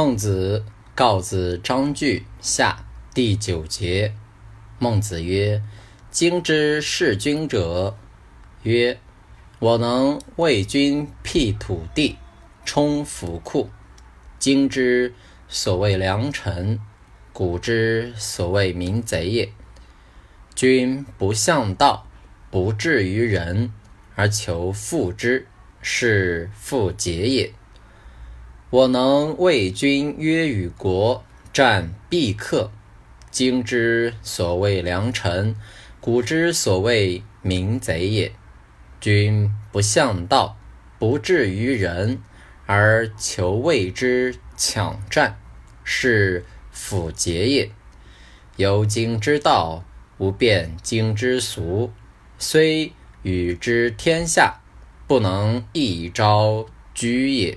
孟子告子章句下第九节。孟子曰：“今之事君者，曰：我能为君辟土地，充府库。今之所谓良臣，古之所谓民贼也。君不向道，不至于仁，而求复之，是复节也。”我能为君约与国，战必克。今之所谓良臣，古之所谓民贼也。君不向道，不至于仁，而求为之抢战，是辅节也。由今之道，无变今之俗，虽与之天下，不能一朝居也。